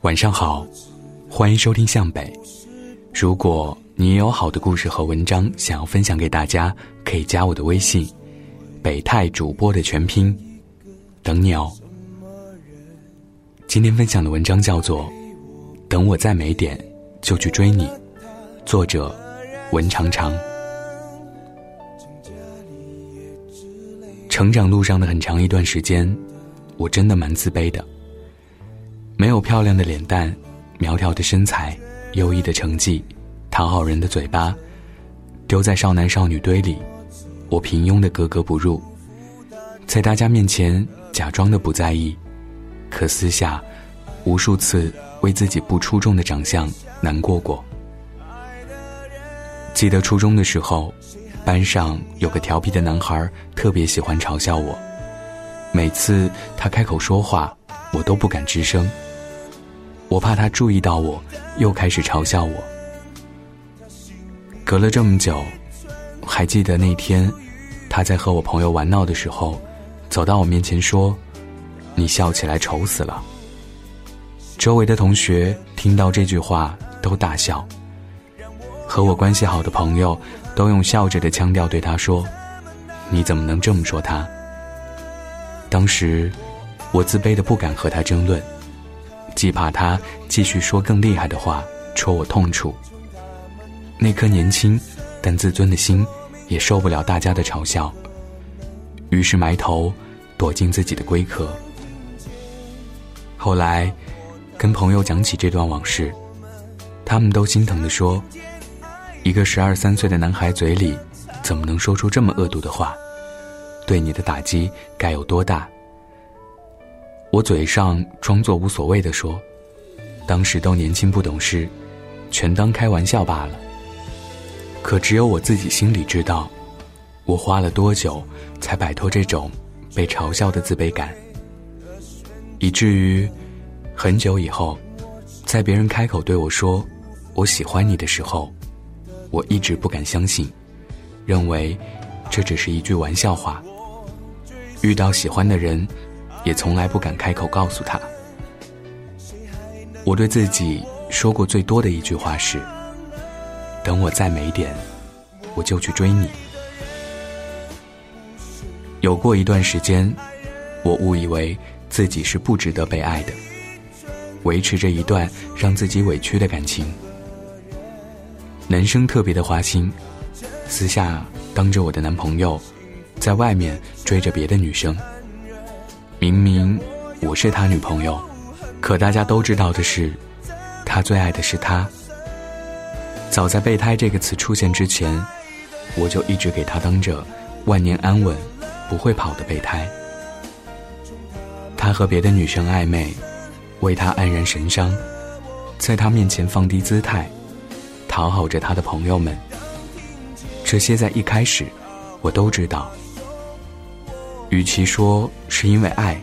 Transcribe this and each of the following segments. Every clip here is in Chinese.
晚上好，欢迎收听向北。如果你有好的故事和文章想要分享给大家，可以加我的微信“北泰主播”的全拼，等你哦。今天分享的文章叫做《等我再美点就去追你》，作者文长长。成长路上的很长一段时间，我真的蛮自卑的。没有漂亮的脸蛋，苗条的身材，优异的成绩，讨好人的嘴巴，丢在少男少女堆里，我平庸的格格不入，在大家面前假装的不在意，可私下，无数次为自己不出众的长相难过过。记得初中的时候，班上有个调皮的男孩，特别喜欢嘲笑我，每次他开口说话，我都不敢吱声。我怕他注意到我，又开始嘲笑我。隔了这么久，还记得那天，他在和我朋友玩闹的时候，走到我面前说：“你笑起来丑死了。”周围的同学听到这句话都大笑。和我关系好的朋友都用笑着的腔调对他说：“你怎么能这么说他？”当时，我自卑的不敢和他争论。既怕他继续说更厉害的话戳我痛处，那颗年轻但自尊的心也受不了大家的嘲笑，于是埋头躲进自己的龟壳。后来跟朋友讲起这段往事，他们都心疼地说：“一个十二三岁的男孩嘴里怎么能说出这么恶毒的话？对你的打击该有多大？”我嘴上装作无所谓的说：“当时都年轻不懂事，全当开玩笑罢了。”可只有我自己心里知道，我花了多久才摆脱这种被嘲笑的自卑感，以至于很久以后，在别人开口对我说“我喜欢你”的时候，我一直不敢相信，认为这只是一句玩笑话。遇到喜欢的人。也从来不敢开口告诉他。我对自己说过最多的一句话是：“等我再美点，我就去追你。”有过一段时间，我误以为自己是不值得被爱的，维持着一段让自己委屈的感情。男生特别的花心，私下当着我的男朋友，在外面追着别的女生。明明我是他女朋友，可大家都知道的是，他最爱的是他。早在“备胎”这个词出现之前，我就一直给他当着万年安稳、不会跑的备胎。他和别的女生暧昧，为他黯然神伤，在他面前放低姿态，讨好着他的朋友们。这些在一开始，我都知道。与其说是因为爱，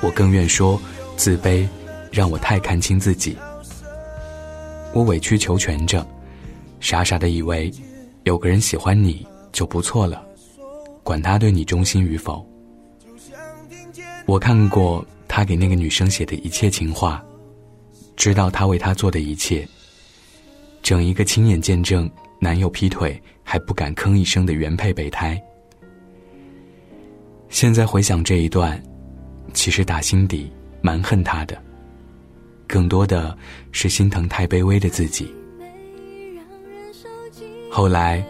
我更愿说自卑让我太看清自己。我委曲求全着，傻傻的以为有个人喜欢你就不错了，管他对你忠心与否。我看过他给那个女生写的一切情话，知道他为她做的一切，整一个亲眼见证男友劈腿还不敢吭一声的原配备胎。现在回想这一段，其实打心底蛮恨他的，更多的是心疼太卑微的自己。后来，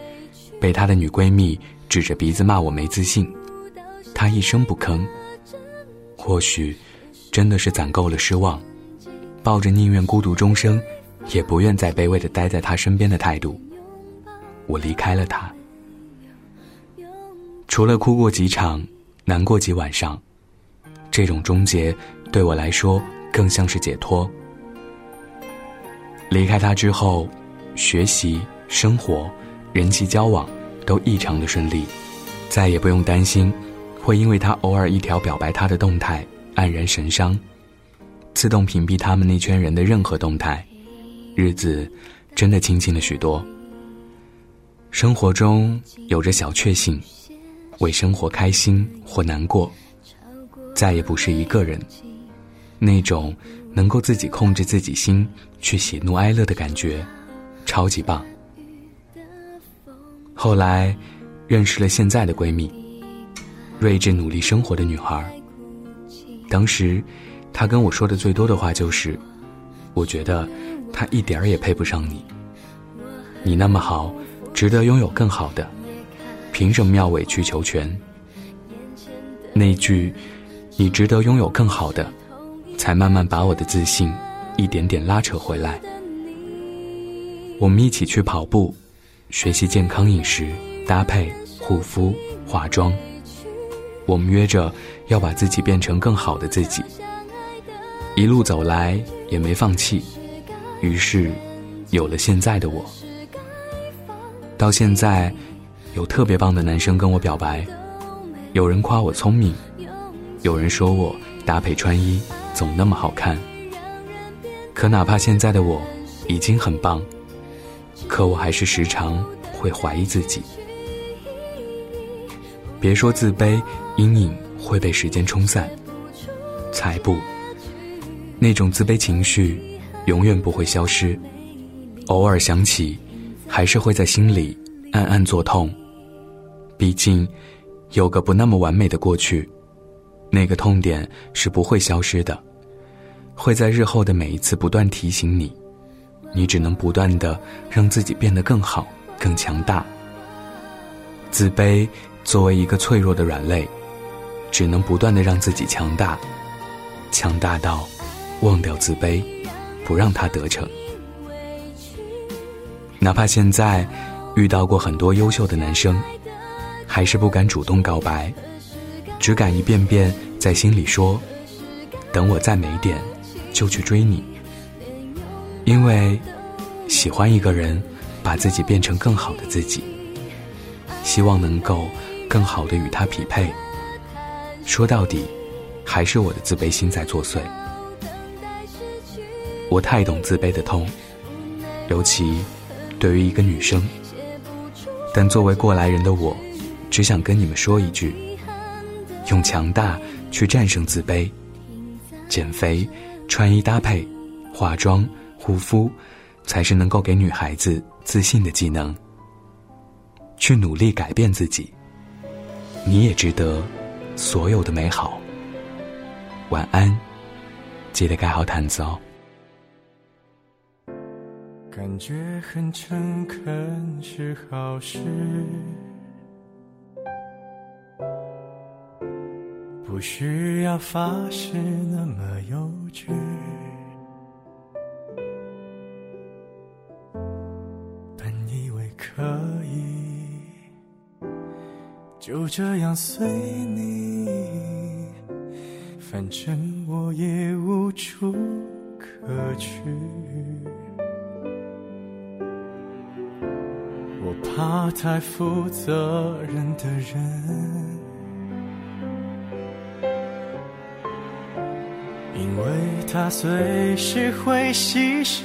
被他的女闺蜜指着鼻子骂我没自信，他一声不吭。或许，真的是攒够了失望，抱着宁愿孤独终生，也不愿再卑微的待在他身边的态度，我离开了他。除了哭过几场。难过几晚上，这种终结对我来说更像是解脱。离开他之后，学习、生活、人际交往都异常的顺利，再也不用担心会因为他偶尔一条表白他的动态黯然神伤，自动屏蔽他们那圈人的任何动态，日子真的清静了许多。生活中有着小确幸，为生活开心或难过，再也不是一个人。那种能够自己控制自己心去喜怒哀乐的感觉，超级棒。后来，认识了现在的闺蜜，睿智努力生活的女孩。当时，她跟我说的最多的话就是：“我觉得她一点儿也配不上你，你那么好。”值得拥有更好的，凭什么要委曲求全？那句“你值得拥有更好的”，才慢慢把我的自信一点点拉扯回来。我们一起去跑步，学习健康饮食、搭配、护肤、化妆。我们约着要把自己变成更好的自己。一路走来也没放弃，于是有了现在的我。到现在，有特别棒的男生跟我表白，有人夸我聪明，有人说我搭配穿衣总那么好看。可哪怕现在的我已经很棒，可我还是时常会怀疑自己。别说自卑，阴影会被时间冲散，才不，那种自卑情绪永远不会消失，偶尔想起。还是会在心里暗暗作痛。毕竟，有个不那么完美的过去，那个痛点是不会消失的，会在日后的每一次不断提醒你。你只能不断的让自己变得更好、更强大。自卑作为一个脆弱的软肋，只能不断的让自己强大，强大到忘掉自卑，不让它得逞。哪怕现在遇到过很多优秀的男生，还是不敢主动告白，只敢一遍遍在心里说：“等我再美点，就去追你。”因为喜欢一个人，把自己变成更好的自己，希望能够更好的与他匹配。说到底，还是我的自卑心在作祟。我太懂自卑的痛，尤其。对于一个女生，但作为过来人的我，只想跟你们说一句：用强大去战胜自卑。减肥、穿衣搭配、化妆、护肤，才是能够给女孩子自信的技能。去努力改变自己，你也值得所有的美好。晚安，记得盖好毯子哦。感觉很诚恳是好事，不需要发誓那么幼稚。本以为可就这样随你，反正我也无处可去。我怕太负责任的人，因为他随时会牺牲。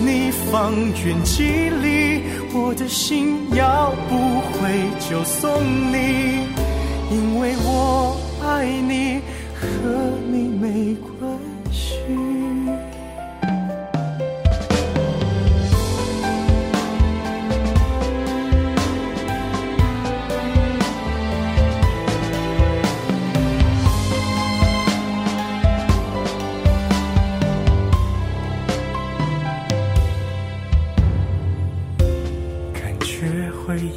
你方圆几里，我的心要不回就送你，因为我爱你，和你没关系。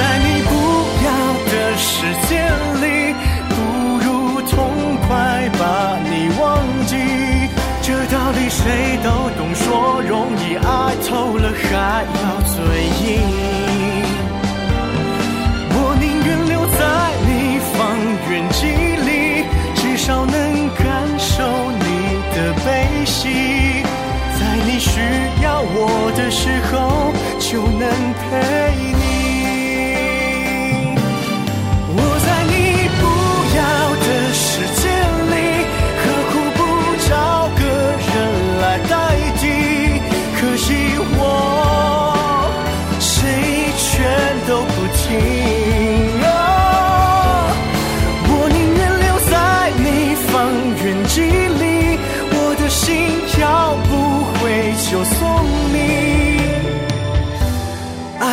在你不要的世界里，不如痛快把你忘记。这道理谁都懂，说容易，爱透了还要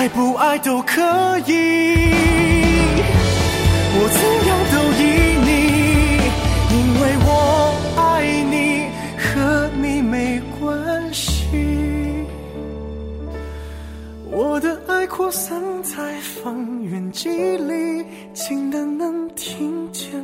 爱不爱都可以。我怎样都依你，因为我爱你，和你没关系。我的爱扩散在方圆几里，近的能听见